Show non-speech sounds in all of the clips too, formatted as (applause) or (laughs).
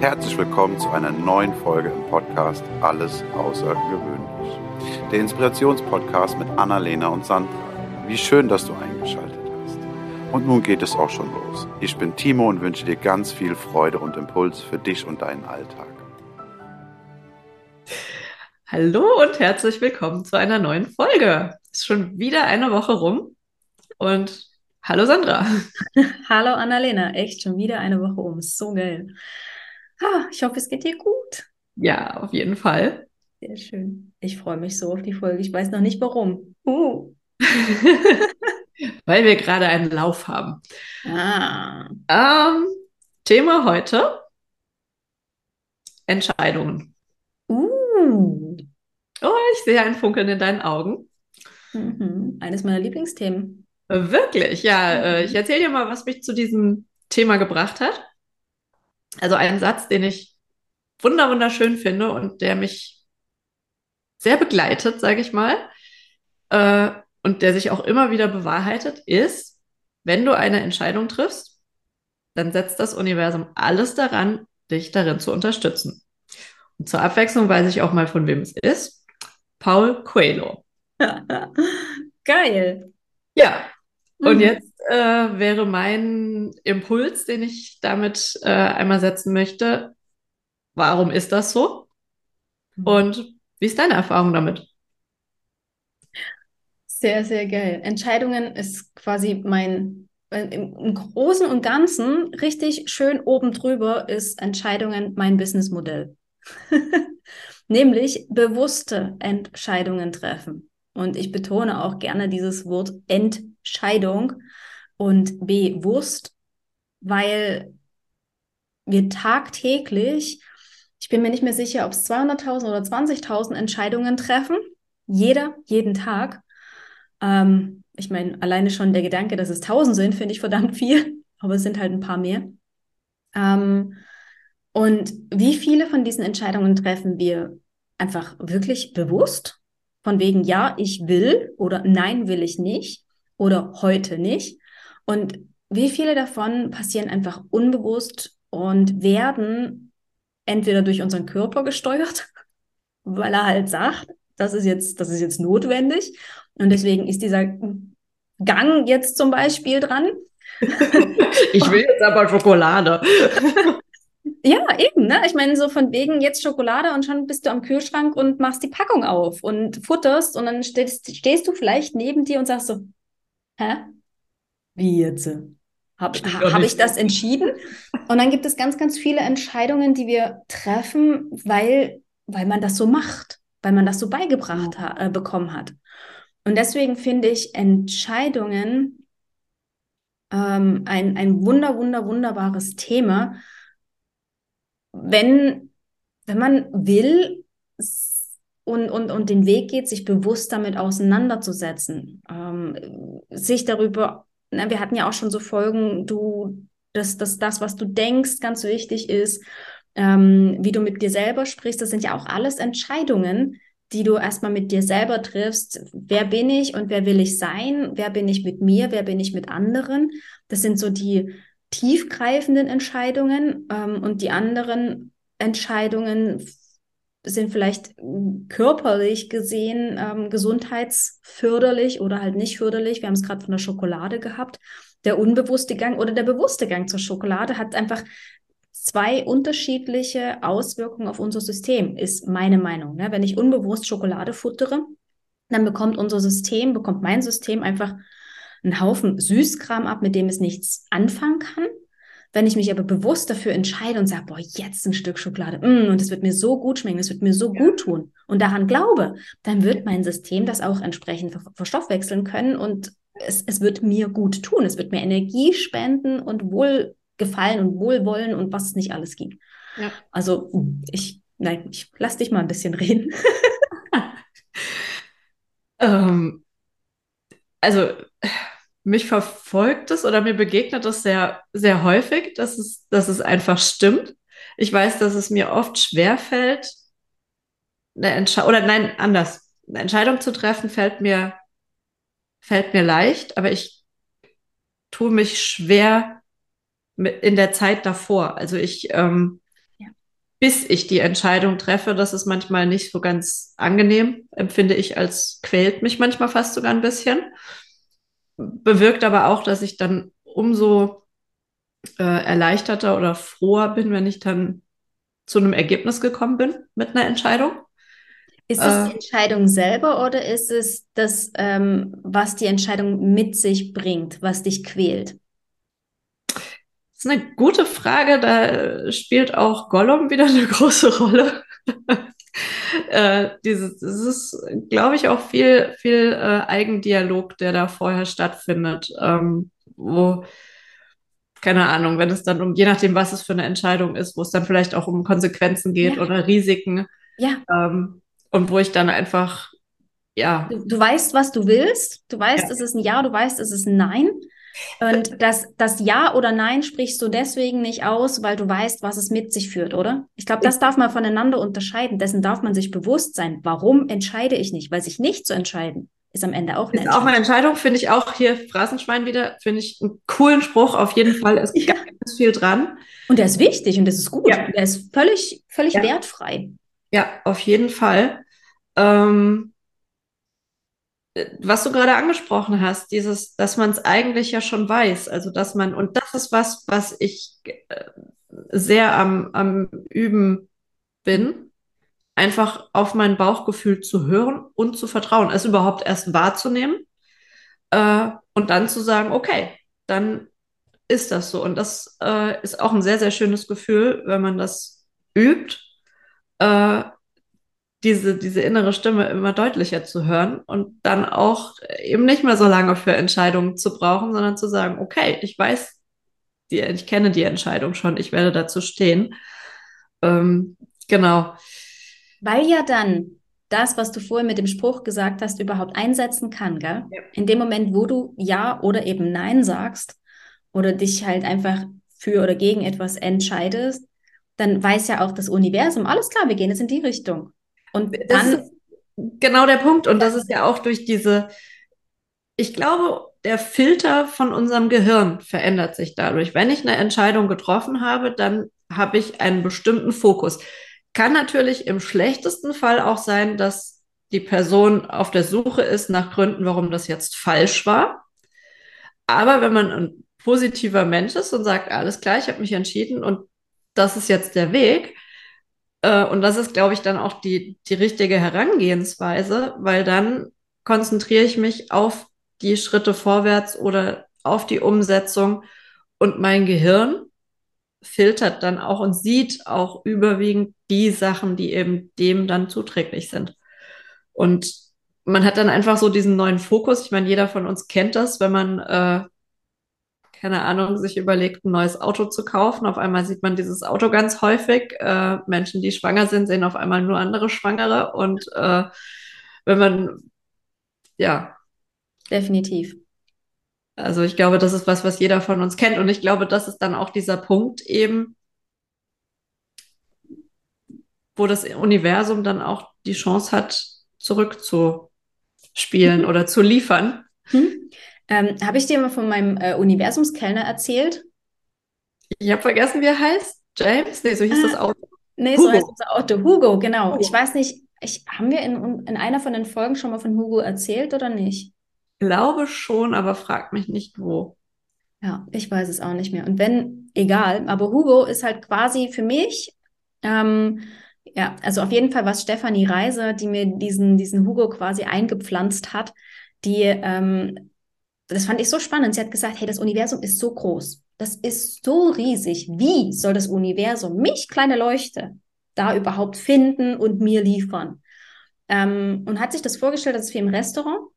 Herzlich willkommen zu einer neuen Folge im Podcast Alles Außergewöhnlich. Der Inspirationspodcast mit Annalena und Sandra. Wie schön, dass du eingeschaltet hast. Und nun geht es auch schon los. Ich bin Timo und wünsche dir ganz viel Freude und Impuls für dich und deinen Alltag. Hallo und herzlich willkommen zu einer neuen Folge. Ist schon wieder eine Woche rum und hallo Sandra. (laughs) Hallo Annalena, echt schon wieder eine Woche um. So geil. Ah, ich hoffe, es geht dir gut. Ja, auf jeden Fall. Sehr schön. Ich freue mich so auf die Folge. Ich weiß noch nicht warum. Uh. (laughs) Weil wir gerade einen Lauf haben. Ah. Ähm, Thema heute: Entscheidungen. Uh. Oh, ich sehe ein Funkeln in deinen Augen. Mhm. Eines meiner Lieblingsthemen. Wirklich, ja. Äh, ich erzähle dir mal, was mich zu diesem Thema gebracht hat. Also ein Satz, den ich wunder wunderschön finde und der mich sehr begleitet, sage ich mal, äh, und der sich auch immer wieder bewahrheitet, ist, wenn du eine Entscheidung triffst, dann setzt das Universum alles daran, dich darin zu unterstützen. Und zur Abwechslung weiß ich auch mal, von wem es ist. Paul Coelho. (laughs) Geil. Ja. Und mhm. jetzt äh, wäre mein Impuls, den ich damit äh, einmal setzen möchte. Warum ist das so? Mhm. Und wie ist deine Erfahrung damit? Sehr, sehr geil. Entscheidungen ist quasi mein, äh, im, im Großen und Ganzen richtig schön oben drüber ist Entscheidungen mein Businessmodell. (laughs) Nämlich bewusste Entscheidungen treffen. Und ich betone auch gerne dieses Wort Entscheidung, und bewusst, weil wir tagtäglich, ich bin mir nicht mehr sicher, ob es 200.000 oder 20.000 Entscheidungen treffen, jeder, jeden Tag. Ähm, ich meine, alleine schon der Gedanke, dass es 1000 sind, finde ich verdammt viel, (laughs) aber es sind halt ein paar mehr. Ähm, und wie viele von diesen Entscheidungen treffen wir einfach wirklich bewusst? Von wegen, ja, ich will oder nein, will ich nicht oder heute nicht. Und wie viele davon passieren einfach unbewusst und werden entweder durch unseren Körper gesteuert, (laughs) weil er halt sagt, das ist jetzt, das ist jetzt notwendig. Und deswegen ist dieser Gang jetzt zum Beispiel dran. (laughs) ich will jetzt aber Schokolade. (laughs) Ja, eben, ne? Ich meine, so von wegen jetzt Schokolade und schon bist du am Kühlschrank und machst die Packung auf und futterst und dann stehst, stehst du vielleicht neben dir und sagst so, hä? Wie jetzt? Habe hab ich das entschieden? Und dann gibt es ganz, ganz viele Entscheidungen, die wir treffen, weil, weil man das so macht, weil man das so beigebracht ha äh, bekommen hat. Und deswegen finde ich Entscheidungen ähm, ein, ein wunder, wunder, wunderbares Thema, wenn, wenn man will und, und, und den Weg geht, sich bewusst damit auseinanderzusetzen, ähm, sich darüber na, wir hatten ja auch schon so Folgen, du, dass, dass das, was du denkst, ganz wichtig ist, ähm, wie du mit dir selber sprichst, das sind ja auch alles Entscheidungen, die du erstmal mit dir selber triffst. Wer bin ich und wer will ich sein? Wer bin ich mit mir? Wer bin ich mit anderen? Das sind so die tiefgreifenden Entscheidungen ähm, und die anderen Entscheidungen sind vielleicht körperlich gesehen ähm, gesundheitsförderlich oder halt nicht förderlich. Wir haben es gerade von der Schokolade gehabt. Der unbewusste Gang oder der bewusste Gang zur Schokolade hat einfach zwei unterschiedliche Auswirkungen auf unser System, ist meine Meinung. Ne? Wenn ich unbewusst Schokolade futtere, dann bekommt unser System, bekommt mein System einfach einen Haufen Süßkram ab, mit dem es nichts anfangen kann. Wenn ich mich aber bewusst dafür entscheide und sage, boah, jetzt ein Stück Schokolade, mm, und es wird mir so gut schmecken, es wird mir so gut tun und daran glaube, dann wird mein System das auch entsprechend verstoffwechseln können und es, es wird mir gut tun. Es wird mir Energie spenden und Wohlgefallen und Wohlwollen und was es nicht alles gibt. Ja. Also ich, nein, ich lass dich mal ein bisschen reden. (laughs) ähm, also mich verfolgt es oder mir begegnet es sehr, sehr häufig, dass es, dass es einfach stimmt. Ich weiß, dass es mir oft schwerfällt, eine Entscheidung, oder nein, anders. Eine Entscheidung zu treffen fällt mir, fällt mir leicht, aber ich tue mich schwer in der Zeit davor. Also ich, ähm, ja. bis ich die Entscheidung treffe. Das ist manchmal nicht so ganz angenehm, empfinde ich als quält mich manchmal fast sogar ein bisschen. Bewirkt aber auch, dass ich dann umso äh, erleichterter oder froher bin, wenn ich dann zu einem Ergebnis gekommen bin mit einer Entscheidung. Ist es die äh. Entscheidung selber oder ist es das, ähm, was die Entscheidung mit sich bringt, was dich quält? Das ist eine gute Frage. Da spielt auch Gollum wieder eine (laughs) große Rolle. (laughs) äh, dieses, das ist, glaube ich, auch viel, viel äh, Eigendialog, der da vorher stattfindet, ähm, wo keine Ahnung, wenn es dann um, je nachdem, was es für eine Entscheidung ist, wo es dann vielleicht auch um Konsequenzen geht ja. oder Risiken. Ja. Ähm, und wo ich dann einfach, ja. Du, du weißt, was du willst. Du weißt, ja. es ist ein Ja, du weißt, es ist ein Nein. Und das, das Ja oder Nein sprichst du deswegen nicht aus, weil du weißt, was es mit sich führt, oder? Ich glaube, das darf man voneinander unterscheiden. Dessen darf man sich bewusst sein. Warum entscheide ich nicht? Weil sich nicht zu entscheiden, ist am Ende auch eine ist Entscheidung. auch eine Entscheidung, finde ich auch hier Phrasenschwein wieder, finde ich einen coolen Spruch. Auf jeden (laughs) Fall ist ja. ganz viel dran. Und der ist wichtig und das ist gut. Ja. Der ist völlig, völlig ja. wertfrei. Ja, auf jeden Fall. Ähm, was du gerade angesprochen hast, dieses, dass man es eigentlich ja schon weiß, also dass man, und das ist was, was ich äh, sehr am, am Üben bin, einfach auf mein Bauchgefühl zu hören und zu vertrauen, es überhaupt erst wahrzunehmen äh, und dann zu sagen, okay, dann ist das so. Und das äh, ist auch ein sehr, sehr schönes Gefühl, wenn man das übt. Äh, diese, diese innere Stimme immer deutlicher zu hören und dann auch eben nicht mehr so lange für Entscheidungen zu brauchen, sondern zu sagen, okay, ich weiß, die, ich kenne die Entscheidung schon, ich werde dazu stehen. Ähm, genau. Weil ja dann das, was du vorhin mit dem Spruch gesagt hast, überhaupt einsetzen kann, gell? Ja. In dem Moment, wo du Ja oder eben Nein sagst oder dich halt einfach für oder gegen etwas entscheidest, dann weiß ja auch das Universum, alles klar, wir gehen jetzt in die Richtung. Und dann. genau der Punkt. Und das ist ja auch durch diese, ich glaube, der Filter von unserem Gehirn verändert sich dadurch. Wenn ich eine Entscheidung getroffen habe, dann habe ich einen bestimmten Fokus. Kann natürlich im schlechtesten Fall auch sein, dass die Person auf der Suche ist nach Gründen, warum das jetzt falsch war. Aber wenn man ein positiver Mensch ist und sagt, alles klar, ich habe mich entschieden und das ist jetzt der Weg, äh, und das ist, glaube ich, dann auch die, die richtige Herangehensweise, weil dann konzentriere ich mich auf die Schritte vorwärts oder auf die Umsetzung und mein Gehirn filtert dann auch und sieht auch überwiegend die Sachen, die eben dem dann zuträglich sind. Und man hat dann einfach so diesen neuen Fokus. Ich meine, jeder von uns kennt das, wenn man äh, keine Ahnung, sich überlegt, ein neues Auto zu kaufen. Auf einmal sieht man dieses Auto ganz häufig. Äh, Menschen, die schwanger sind, sehen auf einmal nur andere Schwangere. Und äh, wenn man, ja. Definitiv. Also ich glaube, das ist was, was jeder von uns kennt. Und ich glaube, das ist dann auch dieser Punkt eben, wo das Universum dann auch die Chance hat, zurückzuspielen mhm. oder zu liefern. Mhm. Ähm, Habe ich dir mal von meinem äh, Universumskellner erzählt? Ich habe vergessen, wie er heißt. James? Nee, so hieß ah, das Auto. Nee, Hugo. so heißt unser Auto. Hugo, genau. Hugo. Ich weiß nicht, ich, haben wir in, in einer von den Folgen schon mal von Hugo erzählt oder nicht? Ich glaube schon, aber frag mich nicht wo. Ja, ich weiß es auch nicht mehr. Und wenn, egal, aber Hugo ist halt quasi für mich, ähm, ja, also auf jeden Fall was Stefanie Reiser, die mir diesen, diesen Hugo quasi eingepflanzt hat, die ähm, das fand ich so spannend. Sie hat gesagt, hey, das Universum ist so groß. Das ist so riesig. Wie soll das Universum mich, kleine Leuchte, da überhaupt finden und mir liefern? Ähm, und hat sich das vorgestellt, das ist wie im Restaurant.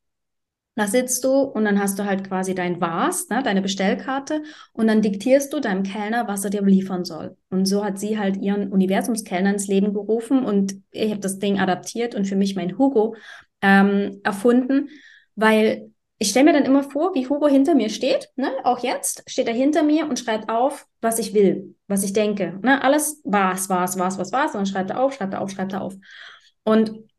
Da sitzt du und dann hast du halt quasi dein Vase, ne, deine Bestellkarte und dann diktierst du deinem Kellner, was er dir liefern soll. Und so hat sie halt ihren Universumskellner ins Leben gerufen und ich habe das Ding adaptiert und für mich mein Hugo ähm, erfunden, weil ich stelle mir dann immer vor, wie Hugo hinter mir steht, ne? auch jetzt steht er hinter mir und schreibt auf, was ich will, was ich denke. Ne? Alles was, was, was, was, was, und dann schreibt er auf, schreibt er auf, schreibt er auf. Und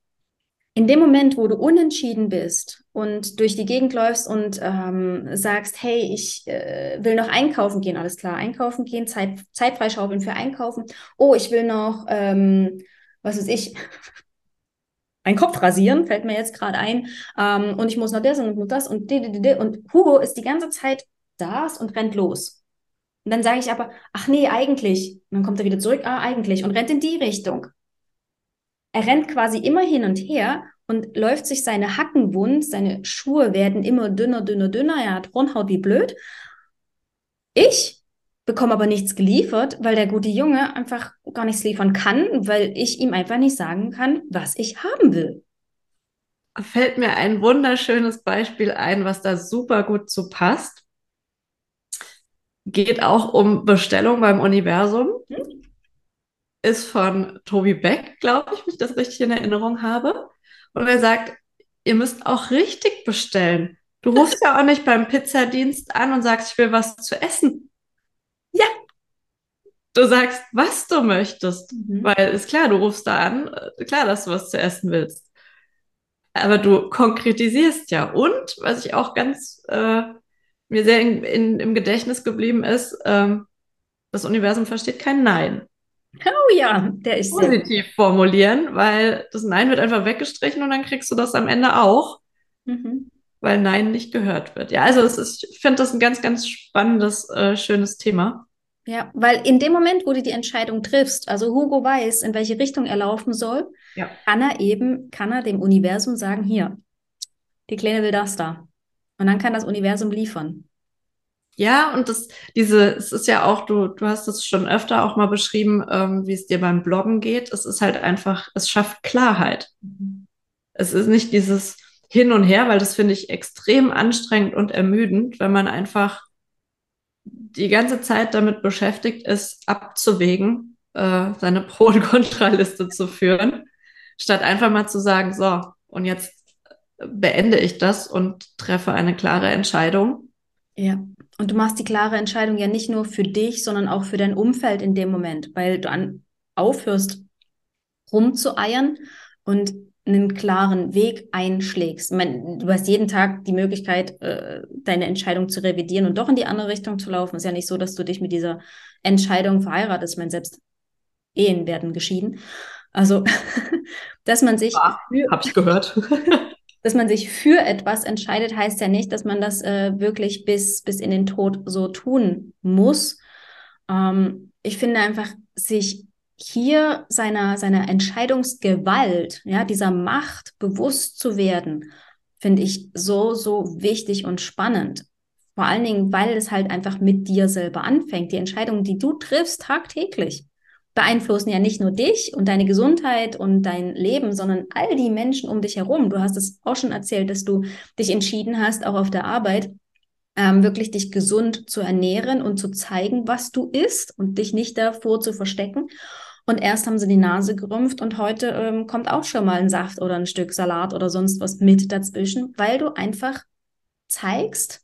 in dem Moment, wo du unentschieden bist und durch die Gegend läufst und ähm, sagst, hey, ich äh, will noch einkaufen gehen, alles klar, einkaufen gehen, Zeit, Zeit freischaufeln für einkaufen. Oh, ich will noch, ähm, was weiß ich, (laughs) einen Kopf rasieren, fällt mir jetzt gerade ein. Ähm, und ich muss noch das und das und die, die, die, und Hugo ist die ganze Zeit da und rennt los. Und dann sage ich aber, ach nee, eigentlich. Und dann kommt er wieder zurück, ah, eigentlich, und rennt in die Richtung. Er rennt quasi immer hin und her und läuft sich seine Hacken wund, seine Schuhe werden immer dünner, dünner, dünner, er hat Hornhaut wie blöd. Ich bekomme aber nichts geliefert, weil der gute Junge einfach gar nichts liefern kann, weil ich ihm einfach nicht sagen kann, was ich haben will. Fällt mir ein wunderschönes Beispiel ein, was da super gut zu passt. Geht auch um Bestellung beim Universum. Hm? ist von Tobi Beck, glaube ich, wenn ich das richtig in Erinnerung habe. Und er sagt, ihr müsst auch richtig bestellen. Du rufst ja auch nicht beim Pizzadienst an und sagst, ich will was zu essen. Ja. Du sagst, was du möchtest. Mhm. Weil ist klar, du rufst da an, äh, klar, dass du was zu essen willst. Aber du konkretisierst ja. Und was ich auch ganz äh, mir sehr in, in, im Gedächtnis geblieben ist, ähm, das Universum versteht kein Nein. Oh ja, der ist positiv sehr formulieren, weil das Nein wird einfach weggestrichen und dann kriegst du das am Ende auch, mhm. Weil Nein nicht gehört wird. Ja, also es ist, ich finde das ein ganz, ganz spannendes, äh, schönes Thema. Ja, weil in dem Moment, wo du die Entscheidung triffst, also Hugo weiß, in welche Richtung er laufen soll, ja. kann er eben, kann er dem Universum sagen, hier, die Kleine will das da. Und dann kann das Universum liefern. Ja, und das, diese, es ist ja auch, du, du hast es schon öfter auch mal beschrieben, ähm, wie es dir beim Bloggen geht. Es ist halt einfach, es schafft Klarheit. Mhm. Es ist nicht dieses Hin und Her, weil das finde ich extrem anstrengend und ermüdend, wenn man einfach die ganze Zeit damit beschäftigt ist, abzuwägen, äh, seine Pro- und Kontraliste zu führen, statt einfach mal zu sagen, so, und jetzt beende ich das und treffe eine klare Entscheidung. Ja. Und du machst die klare Entscheidung ja nicht nur für dich, sondern auch für dein Umfeld in dem Moment, weil du an, aufhörst, rumzueiern und einen klaren Weg einschlägst. Meine, du hast jeden Tag die Möglichkeit, äh, deine Entscheidung zu revidieren und doch in die andere Richtung zu laufen. Es ist ja nicht so, dass du dich mit dieser Entscheidung verheiratest. Ich meine, selbst Ehen werden geschieden. Also, (laughs) dass man sich. Ja, hab ich gehört. (laughs) dass man sich für etwas entscheidet, heißt ja nicht, dass man das äh, wirklich bis, bis in den Tod so tun muss. Ähm, ich finde einfach, sich hier seiner, seiner Entscheidungsgewalt, ja, dieser Macht bewusst zu werden, finde ich so, so wichtig und spannend. Vor allen Dingen, weil es halt einfach mit dir selber anfängt. Die Entscheidungen, die du triffst tagtäglich, beeinflussen ja nicht nur dich und deine Gesundheit und dein Leben, sondern all die Menschen um dich herum. Du hast es auch schon erzählt, dass du dich entschieden hast, auch auf der Arbeit, ähm, wirklich dich gesund zu ernähren und zu zeigen, was du isst und dich nicht davor zu verstecken. Und erst haben sie die Nase gerümpft und heute ähm, kommt auch schon mal ein Saft oder ein Stück Salat oder sonst was mit dazwischen, weil du einfach zeigst,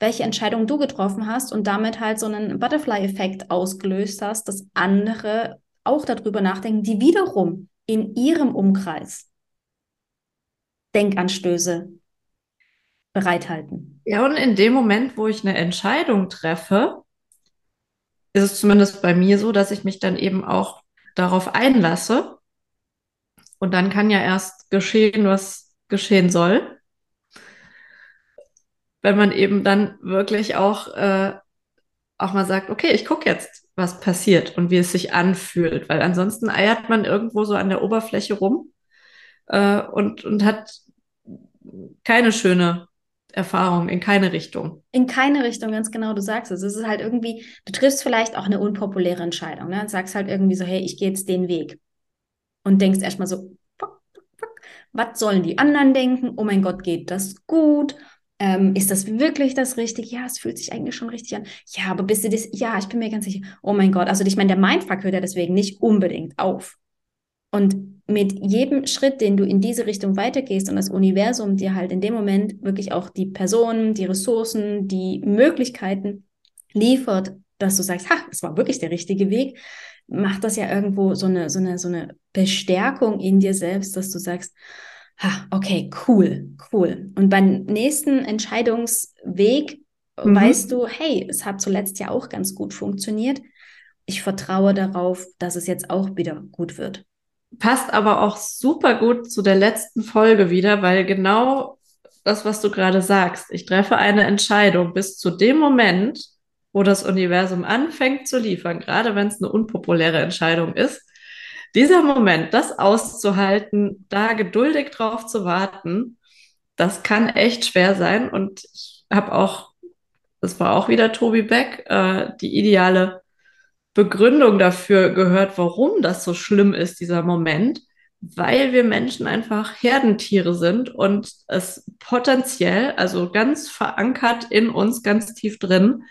welche Entscheidung du getroffen hast und damit halt so einen Butterfly-Effekt ausgelöst hast, dass andere auch darüber nachdenken, die wiederum in ihrem Umkreis Denkanstöße bereithalten. Ja, und in dem Moment, wo ich eine Entscheidung treffe, ist es zumindest bei mir so, dass ich mich dann eben auch darauf einlasse. Und dann kann ja erst geschehen, was geschehen soll wenn man eben dann wirklich auch, äh, auch mal sagt, okay, ich gucke jetzt, was passiert und wie es sich anfühlt, weil ansonsten eiert man irgendwo so an der Oberfläche rum äh, und, und hat keine schöne Erfahrung in keine Richtung. In keine Richtung, ganz genau, du sagst es. Es ist halt irgendwie, du triffst vielleicht auch eine unpopuläre Entscheidung, ne? Und sagst halt irgendwie so, hey, ich gehe jetzt den Weg. Und denkst erstmal so, fuck, fuck, fuck, was sollen die anderen denken? Oh mein Gott, geht das gut? Ähm, ist das wirklich das Richtige? Ja, es fühlt sich eigentlich schon richtig an. Ja, aber bist du das? Ja, ich bin mir ganz sicher. Oh mein Gott, also ich meine, der Mindfuck hört ja deswegen nicht unbedingt auf. Und mit jedem Schritt, den du in diese Richtung weitergehst und das Universum dir halt in dem Moment wirklich auch die Personen, die Ressourcen, die Möglichkeiten liefert, dass du sagst, ha, es war wirklich der richtige Weg, macht das ja irgendwo so eine, so eine, so eine Bestärkung in dir selbst, dass du sagst, Ha, okay, cool, cool. Und beim nächsten Entscheidungsweg Mhm. weißt du, hey, es hat zuletzt ja auch ganz gut funktioniert. Ich vertraue darauf, dass es jetzt auch wieder gut wird. Passt aber auch super gut zu der letzten Folge wieder, weil genau das, was du gerade sagst, ich treffe eine Entscheidung bis zu dem Moment, wo das Universum anfängt zu liefern, gerade wenn es eine unpopuläre Entscheidung ist. Dieser Moment, das auszuhalten, da geduldig drauf zu warten, das kann echt schwer sein. Und ich habe auch, das war auch wieder Tobi Beck, äh, die ideale Begründung dafür gehört, warum das so schlimm ist, dieser Moment, weil wir Menschen einfach Herdentiere sind und es potenziell, also ganz verankert in uns, ganz tief drin,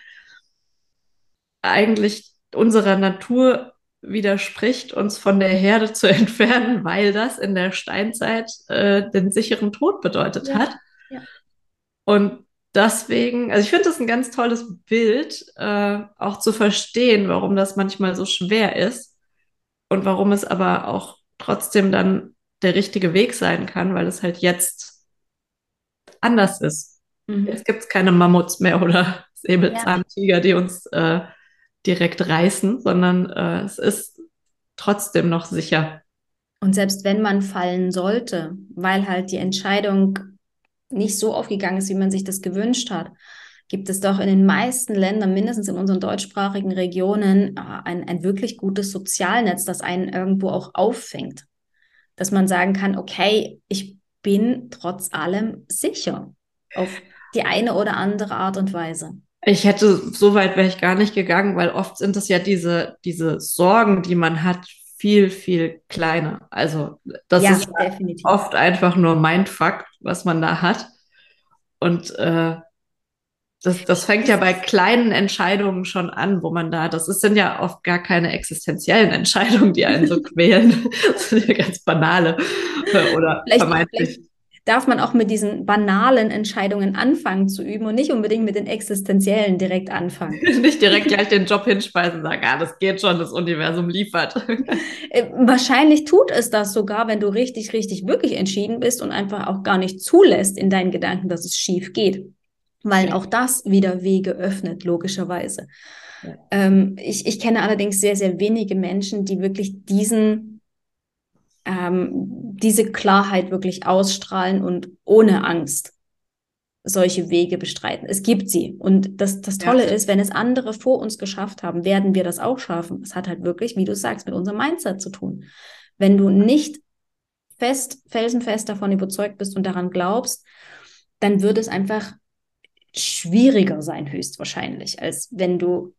eigentlich unserer Natur widerspricht, uns von der Herde zu (laughs) entfernen, weil das in der Steinzeit äh, den sicheren Tod bedeutet Ja, hat. ja. Und deswegen, also ich finde das ein ganz tolles Bild, äh, auch zu verstehen, warum das manchmal so schwer ist und warum es aber auch trotzdem dann der richtige Weg sein kann, weil es halt jetzt anders ist. Mhm. Jetzt gibt es keine Mammuts mehr oder (laughs) Säbelzahntiger, die uns äh, direkt reißen, sondern äh, es ist trotzdem noch sicher. Und selbst wenn man fallen sollte, weil halt die Entscheidung nicht so aufgegangen ist, wie man sich das gewünscht hat, gibt es doch in den meisten Ländern, mindestens in unseren deutschsprachigen Regionen, äh, ein, ein wirklich gutes Sozialnetz, das einen irgendwo auch auffängt. Dass man sagen kann, okay, ich bin trotz allem sicher auf die eine oder andere Art und Weise. Ich hätte, so weit wäre ich gar nicht gegangen, weil oft sind es ja diese, diese Sorgen, die man hat, viel, viel kleiner. Also das ja, ist definitiv. oft einfach nur Mindfuck, was man da hat. Und äh, das, das fängt ja bei kleinen Entscheidungen schon an, wo man da, das ist, sind ja oft gar keine existenziellen Entscheidungen, die einen so (laughs) quälen. Das sind ja ganz banale äh, oder Vielleicht, vermeintlich. vielleicht darf man auch mit diesen banalen Entscheidungen anfangen zu üben und nicht unbedingt mit den existenziellen direkt anfangen. (laughs) Nicht direkt gleich den Job hinspeisen und sagen, ah, das geht schon, das Universum liefert. Äh, Wahrscheinlich tut es das sogar, wenn du richtig, richtig, wirklich entschieden bist und einfach auch gar nicht zulässt in deinen Gedanken, dass es schief geht. Weil Ja. auch das wieder Wege öffnet, logischerweise. Ja. Ähm, ich, ich kenne allerdings sehr, sehr wenige Menschen, die wirklich diesen, ähm, diese Klarheit wirklich ausstrahlen und ohne Angst solche Wege bestreiten. Es gibt sie. Und das, das Ja. Tolle ist, wenn es andere vor uns geschafft haben, werden wir das auch schaffen. Es hat halt wirklich, wie du sagst, mit unserem Mindset zu tun. Wenn du nicht fest, felsenfest davon überzeugt bist und daran glaubst, dann wird es einfach schwieriger sein, höchstwahrscheinlich, als wenn du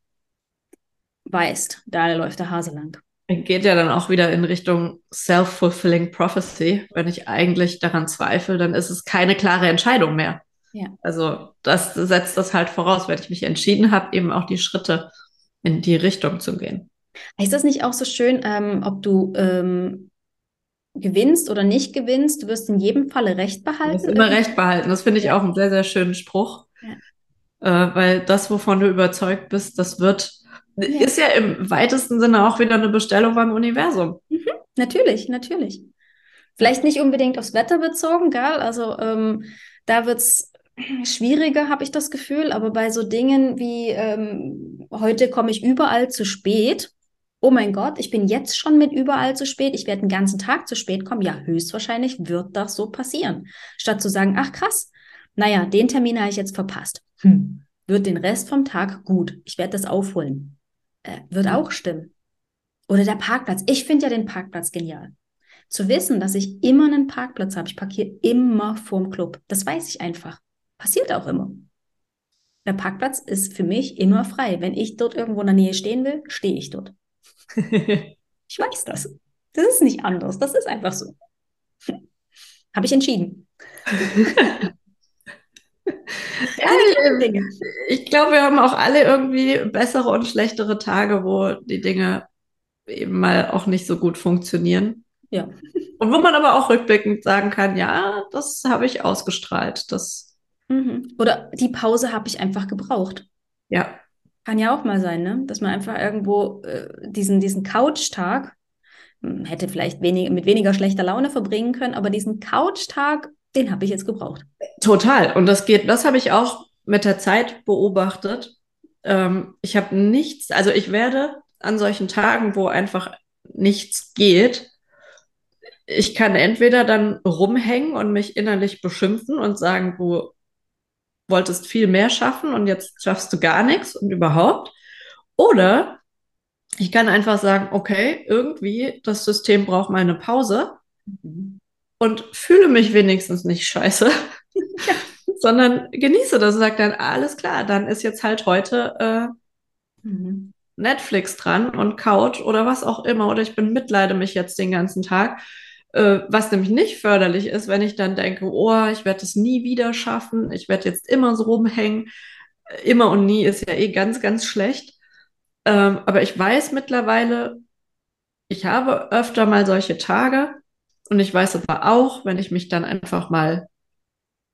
weißt, da läuft der Hase lang. Geht ja dann auch wieder in Richtung self-fulfilling prophecy. Wenn ich eigentlich daran zweifle, dann ist es keine klare Entscheidung mehr. Ja. Also das setzt das halt voraus, wenn ich mich entschieden habe, eben auch die Schritte in die Richtung zu gehen. Ist das nicht auch so schön, ähm, ob du ähm, gewinnst oder nicht gewinnst, du wirst in jedem Falle Recht Du behalten? musst immer recht behalten. Das finde ich auch einen sehr, sehr schönen Spruch. Äh, weil das, wovon du überzeugt bist, das wird, Ja. ist ja im weitesten Sinne auch wieder eine Bestellung beim Universum. Natürlich, natürlich. Vielleicht nicht unbedingt aufs Wetter bezogen, gell? Also ähm, da wird's schwieriger, habe ich das Gefühl. Aber bei so Dingen wie ähm, heute komme ich überall zu spät. Oh mein Gott, ich bin jetzt schon mit überall zu spät. Ich werde den ganzen Tag zu spät kommen. Ja, höchstwahrscheinlich wird das so passieren. Statt zu sagen, ach krass, naja, den Termin habe ich jetzt verpasst. Hm. Wird den Rest vom Tag gut. Ich werde das aufholen. Äh, wird auch stimmen. Oder der Parkplatz. Ich finde ja den Parkplatz genial. Zu wissen, dass ich immer einen Parkplatz habe. Ich parkiere immer vorm Club. Das weiß ich einfach. Passiert auch immer. Der Parkplatz ist für mich immer frei. Wenn ich dort irgendwo in der Nähe stehen will, stehe ich dort. (laughs) Ich weiß das. Das ist nicht anders. Das ist einfach so. (laughs) Habe ich entschieden. (laughs) Ja, ich glaube, wir haben auch alle irgendwie bessere und schlechtere Tage, wo die Dinge eben mal auch nicht so gut funktionieren. Ja. Und wo man aber auch rückblickend sagen kann, ja, das habe ich ausgestrahlt. Das, Mhm. Oder die Pause habe ich einfach gebraucht. ja, Kann ja auch mal sein, ne? Dass man einfach irgendwo äh, diesen, diesen Couch-Tag hm, hätte vielleicht wenig, mit weniger schlechter Laune verbringen können, aber diesen Couch-Tag, den habe ich jetzt gebraucht. Total. Und das geht, das habe ich auch mit der Zeit beobachtet. Ähm, ich habe nichts, also ich werde an solchen Tagen, wo einfach nichts geht, ich kann entweder dann rumhängen und mich innerlich beschimpfen und sagen, du wolltest viel mehr schaffen und jetzt schaffst du gar nichts und überhaupt. Oder ich kann einfach sagen, okay, irgendwie das System braucht mal eine Pause mhm. Und fühle mich wenigstens nicht scheiße, (laughs) (laughs) sondern genieße das und sage dann, alles klar, dann ist jetzt halt heute äh, mhm. Netflix dran und Couch oder was auch immer oder ich bin mitleide mich jetzt den ganzen Tag. Äh, was nämlich nicht förderlich ist, wenn ich dann denke, oh, ich werde es nie wieder schaffen, ich werde jetzt immer so rumhängen. Immer und nie ist ja eh ganz, ganz schlecht. Ähm, aber ich weiß mittlerweile, ich habe öfter mal solche Tage und ich weiß aber auch, wenn ich mich dann einfach mal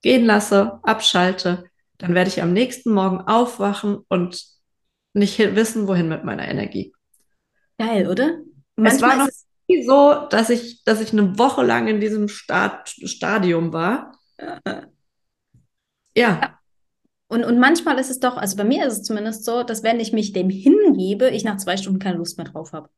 gehen lasse, abschalte, dann werde ich am nächsten Morgen aufwachen und nicht wissen, wohin mit meiner Energie. Geil, oder? Es war noch nie so, dass ich, dass ich eine Woche lang in diesem Start Stadium war. Ja. ja. Und, und manchmal ist es doch, also bei mir ist es zumindest so, dass wenn ich mich dem hingebe, ich nach zwei Stunden keine Lust mehr drauf habe.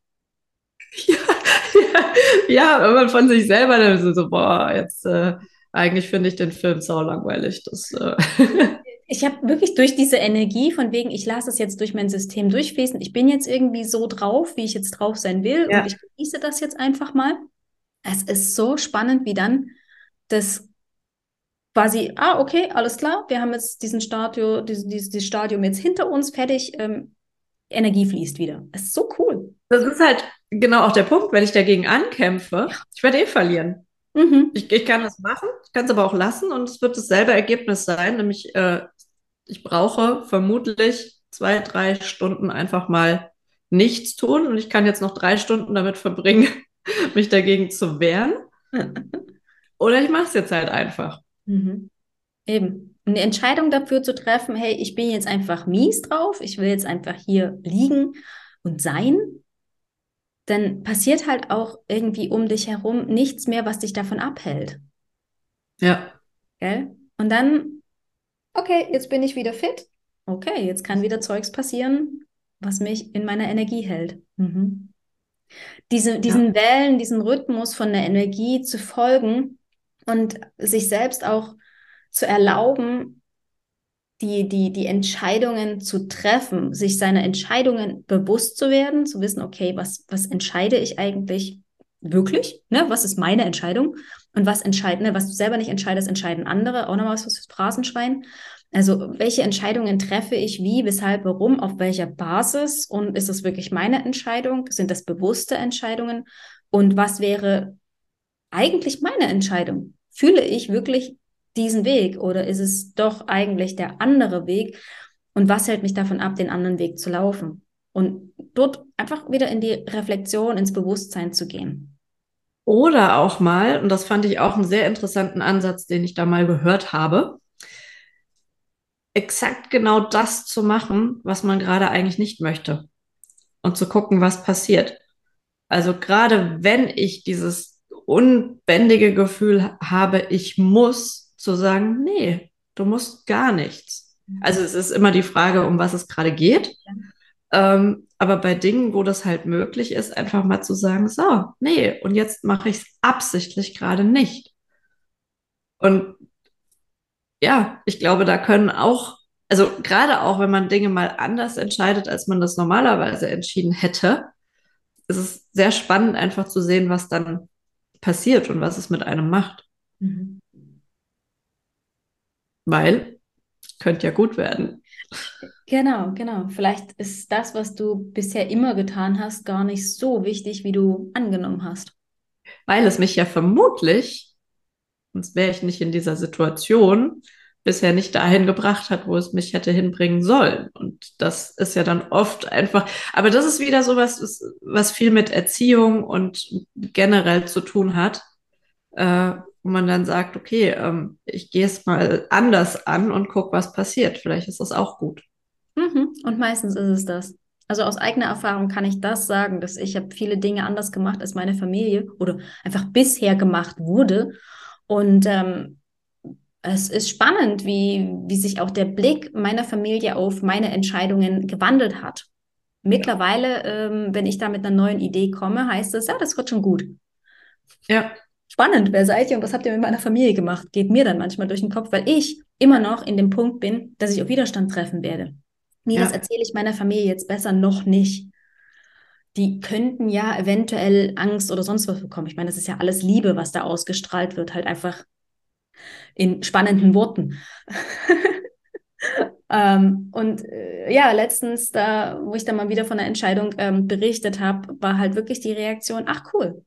Ja, (laughs) ja, wenn man von sich selber dann so, so boah, jetzt äh, eigentlich finde ich den Film sau langweilig. Das, äh. (laughs) ich habe wirklich durch diese Energie von wegen, ich lasse es jetzt durch mein System durchfließen. Ich bin jetzt irgendwie so drauf, wie ich jetzt drauf sein will ja. und ich genieße das jetzt einfach mal. Es ist so spannend, wie dann das quasi, ah, okay, alles klar, wir haben jetzt diesen Stadium, dieses, dieses Stadium jetzt hinter uns, fertig, ähm, Energie fließt wieder. Das ist so cool. Das ist halt genau auch der Punkt, wenn ich dagegen ankämpfe, ich werde eh verlieren. Mhm. Ich, ich, kann das machen, ich kann es aber auch lassen und es wird dasselbe Ergebnis sein, nämlich äh, ich brauche vermutlich zwei, drei Stunden einfach mal nichts tun und ich kann jetzt noch drei Stunden damit verbringen, (laughs) mich dagegen zu wehren. (laughs) Oder ich mache es jetzt halt einfach. Mhm. Eben. Eine Entscheidung dafür zu treffen, hey, ich bin jetzt einfach mies drauf, ich will jetzt einfach hier liegen und sein, dann passiert halt auch irgendwie um dich herum nichts mehr, was dich davon abhält. Ja. Gell? Und dann, okay, jetzt bin ich wieder fit. Okay, jetzt kann wieder Zeugs passieren, was mich in meiner Energie hält. Mhm. Diese, diesen ja. Wellen, diesen Rhythmus von der Energie zu folgen, und sich selbst auch zu erlauben, die, die, die Entscheidungen zu treffen, sich seiner Entscheidungen bewusst zu werden, zu wissen, okay, was, was entscheide ich eigentlich wirklich? Ne? Was ist meine Entscheidung? Und was entscheiden, ne? was du selber nicht entscheidest, entscheiden andere. Auch nochmal was fürs Phrasenschwein. Also, welche Entscheidungen treffe ich wie, weshalb, warum, auf welcher Basis? Und ist es wirklich meine Entscheidung? Sind das bewusste Entscheidungen? Und was wäre eigentlich meine Entscheidung? Fühle ich wirklich diesen Weg oder ist es doch eigentlich der andere Weg? Und was hält mich davon ab, den anderen Weg zu laufen? Und dort einfach wieder in die Reflexion, ins Bewusstsein zu gehen. Oder auch mal, und das fand ich auch einen sehr interessanten Ansatz, den ich da mal gehört habe, exakt genau das zu machen, was man gerade eigentlich nicht möchte. Und zu gucken, was passiert. Also gerade wenn ich dieses unbändige Gefühl habe, ich muss, zu sagen, nee, du musst gar nichts. Also es ist immer die Frage, um was es gerade geht. Ähm, aber bei Dingen, wo das halt möglich ist, einfach mal zu sagen, so, nee, und jetzt mache ich es absichtlich gerade nicht. Und ja, ich glaube, da können auch, also gerade auch, wenn man Dinge mal anders entscheidet, als man das normalerweise entschieden hätte, ist es sehr spannend, einfach zu sehen, was dann passiert und was es mit einem macht. Mhm. Weil, könnte ja gut werden. Genau, genau. Vielleicht ist das, was du bisher immer getan hast, gar nicht so wichtig, wie du angenommen hast. Weil es mich ja vermutlich, sonst wäre ich nicht in dieser Situation, bisher nicht dahin gebracht hat, wo es mich hätte hinbringen sollen. Und das ist ja dann oft einfach, aber das ist wieder so was, was viel mit Erziehung und generell zu tun hat, äh, wo man dann sagt, okay, ähm, ich gehe es mal anders an und guck, was passiert. Vielleicht ist das auch gut. Mhm. Und meistens ist es das. Also aus eigener Erfahrung kann ich das sagen, dass ich habe viele Dinge anders gemacht als meine Familie oder einfach bisher gemacht wurde. Und ähm, es ist spannend, wie, wie sich auch der Blick meiner Familie auf meine Entscheidungen gewandelt hat. Mittlerweile, ähm, wenn ich da mit einer neuen Idee komme, heißt es, ja, das wird schon gut. Ja. Spannend, wer seid ihr und was habt ihr mit meiner Familie gemacht? Geht mir dann manchmal durch den Kopf, weil ich immer noch in dem Punkt bin, dass ich auf Widerstand treffen werde. Nee, ja. das erzähle ich meiner Familie jetzt besser noch nicht. Die könnten ja eventuell Angst oder sonst was bekommen. Ich meine, das ist ja alles Liebe, was da ausgestrahlt wird, halt einfach in spannenden Worten. (laughs) ähm, und äh, ja, letztens, da, wo ich dann mal wieder von der Entscheidung ähm, berichtet habe, war halt wirklich die Reaktion, ach cool,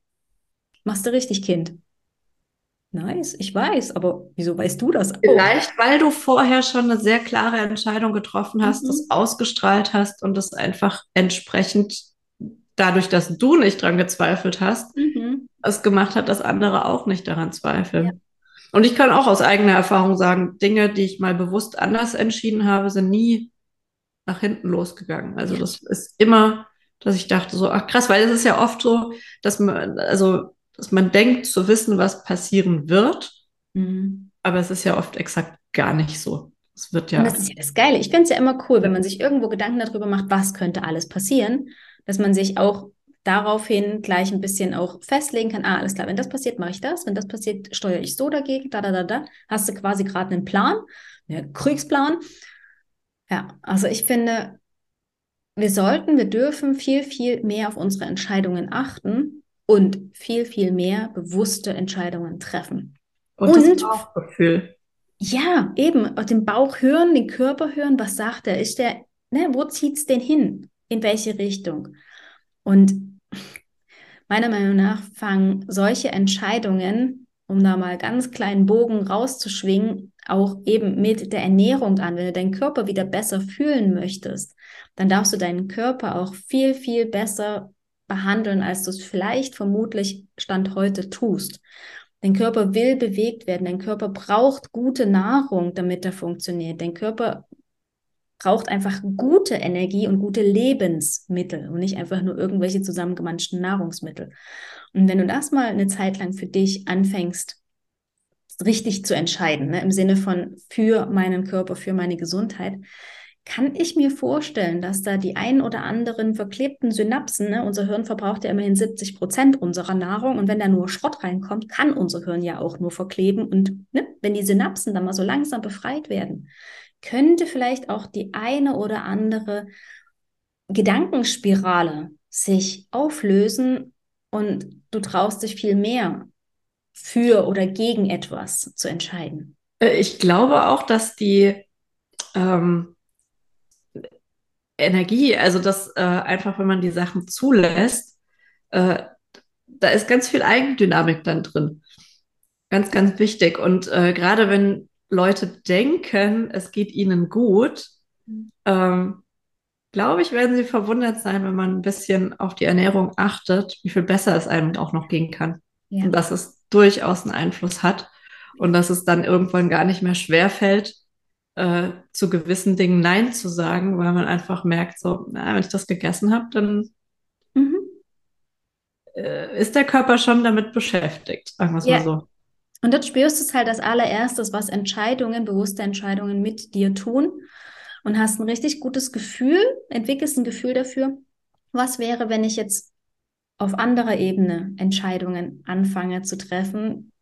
machst du richtig, Kind. Nice, ich weiß, aber wieso weißt du das? Auch? Vielleicht, weil du vorher schon eine sehr klare Entscheidung getroffen hast, mhm. das ausgestrahlt hast und das einfach entsprechend dadurch, dass du nicht dran gezweifelt hast, mhm. es gemacht hat, dass andere auch nicht daran zweifeln. Ja. Und ich kann auch aus eigener Erfahrung sagen, Dinge, die ich mal bewusst anders entschieden habe, sind nie nach hinten losgegangen. Also das ist immer, dass ich dachte so, ach krass, weil es ist ja oft so, dass man, also, dass man denkt zu wissen, was passieren wird. Mhm. Aber es ist ja oft exakt gar nicht so. Es wird ja. Und das ist ja das Geile. Ich finde es ja immer cool, wenn man sich irgendwo Gedanken darüber macht, was könnte alles passieren, dass man sich auch daraufhin gleich ein bisschen auch festlegen kann, ah, alles klar, wenn das passiert, mache ich das, wenn das passiert, steuere ich so dagegen, da, da, da, da, hast du quasi gerade einen Plan, einen Kriegsplan. Ja, also ich finde, wir sollten, wir dürfen viel, viel mehr auf unsere Entscheidungen achten und viel, viel mehr bewusste Entscheidungen treffen. Und, und das Bauchgefühl. Ja, eben, den Bauch hören, den Körper hören, was sagt er? Ist der, ne, wo zieht es denn hin? In welche Richtung? Und Meiner Meinung nach fangen solche Entscheidungen, um da mal ganz kleinen Bogen rauszuschwingen, auch eben mit der Ernährung an. Wenn du deinen Körper wieder besser fühlen möchtest, dann darfst du deinen Körper auch viel, viel besser behandeln, als du es vielleicht vermutlich Stand heute tust. Dein Körper will bewegt werden. Dein Körper braucht gute Nahrung, damit er funktioniert. Dein Körper braucht einfach gute Energie und gute Lebensmittel und nicht einfach nur irgendwelche zusammengemanschten Nahrungsmittel. Und wenn du das mal eine Zeit lang für dich anfängst, richtig zu entscheiden, ne, im Sinne von für meinen Körper, für meine Gesundheit, kann ich mir vorstellen, dass da die ein oder anderen verklebten Synapsen, ne, unser Hirn verbraucht ja immerhin 70 Prozent unserer Nahrung und wenn da nur Schrott reinkommt, kann unser Hirn ja auch nur verkleben und ne, wenn die Synapsen dann mal so langsam befreit werden, könnte vielleicht auch die eine oder andere Gedankenspirale sich auflösen und du traust dich viel mehr für oder gegen etwas zu entscheiden. Äh, ich glaube auch, dass die ähm, Energie, also dass äh, einfach, wenn man die Sachen zulässt, äh, da ist ganz viel Eigendynamik dann drin. Ganz, ganz wichtig. Und äh, gerade wenn Leute denken, es geht ihnen gut, ähm, glaube ich, werden sie verwundert sein, wenn man ein bisschen auf die Ernährung achtet, wie viel besser es einem auch noch gehen kann. Ja. Und dass es durchaus einen Einfluss hat und dass es dann irgendwann gar nicht mehr schwerfällt, äh, zu gewissen Dingen Nein zu sagen, weil man einfach merkt, so, na, wenn ich das gegessen habe, dann mhm. äh, ist der Körper schon damit beschäftigt, sagen wir es mal so. Und dort spürst du es halt als allererstes, was Entscheidungen, bewusste Entscheidungen mit dir tun und hast ein richtig gutes Gefühl, entwickelst ein Gefühl dafür, was wäre, wenn ich jetzt auf anderer Ebene Entscheidungen anfange zu treffen,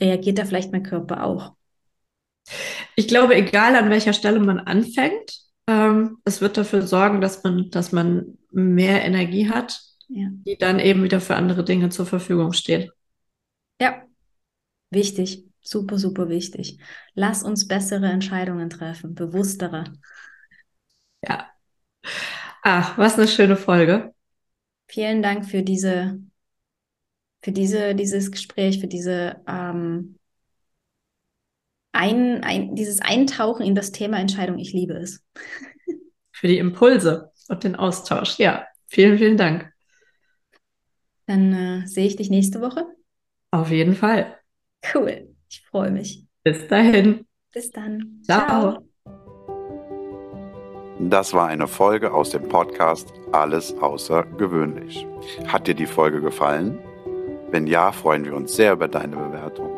reagiert da vielleicht mein Körper auch? Ich glaube, egal an welcher Stelle man anfängt, ähm, es wird dafür sorgen, dass man, dass man mehr Energie hat, ja. die dann eben wieder für andere Dinge zur Verfügung steht. Ja, Wichtig, super, super wichtig. Lass uns bessere Entscheidungen treffen, bewusstere. Ja. Ach, was eine schöne Folge. Vielen Dank für diese, für diese, dieses Gespräch, für diese ähm, ein, ein, dieses Eintauchen in das Thema Entscheidung. Ich liebe es. Für die Impulse und den Austausch. Ja, vielen, vielen Dank. Dann äh, sehe ich dich nächste Woche. Auf jeden Fall. Cool. Ich freue mich. Bis dahin. Bis dann. Ciao. Ciao. Das war eine Folge aus dem Podcast Alles außergewöhnlich. Hat dir die Folge gefallen? Wenn ja, freuen wir uns sehr über deine Bewertung.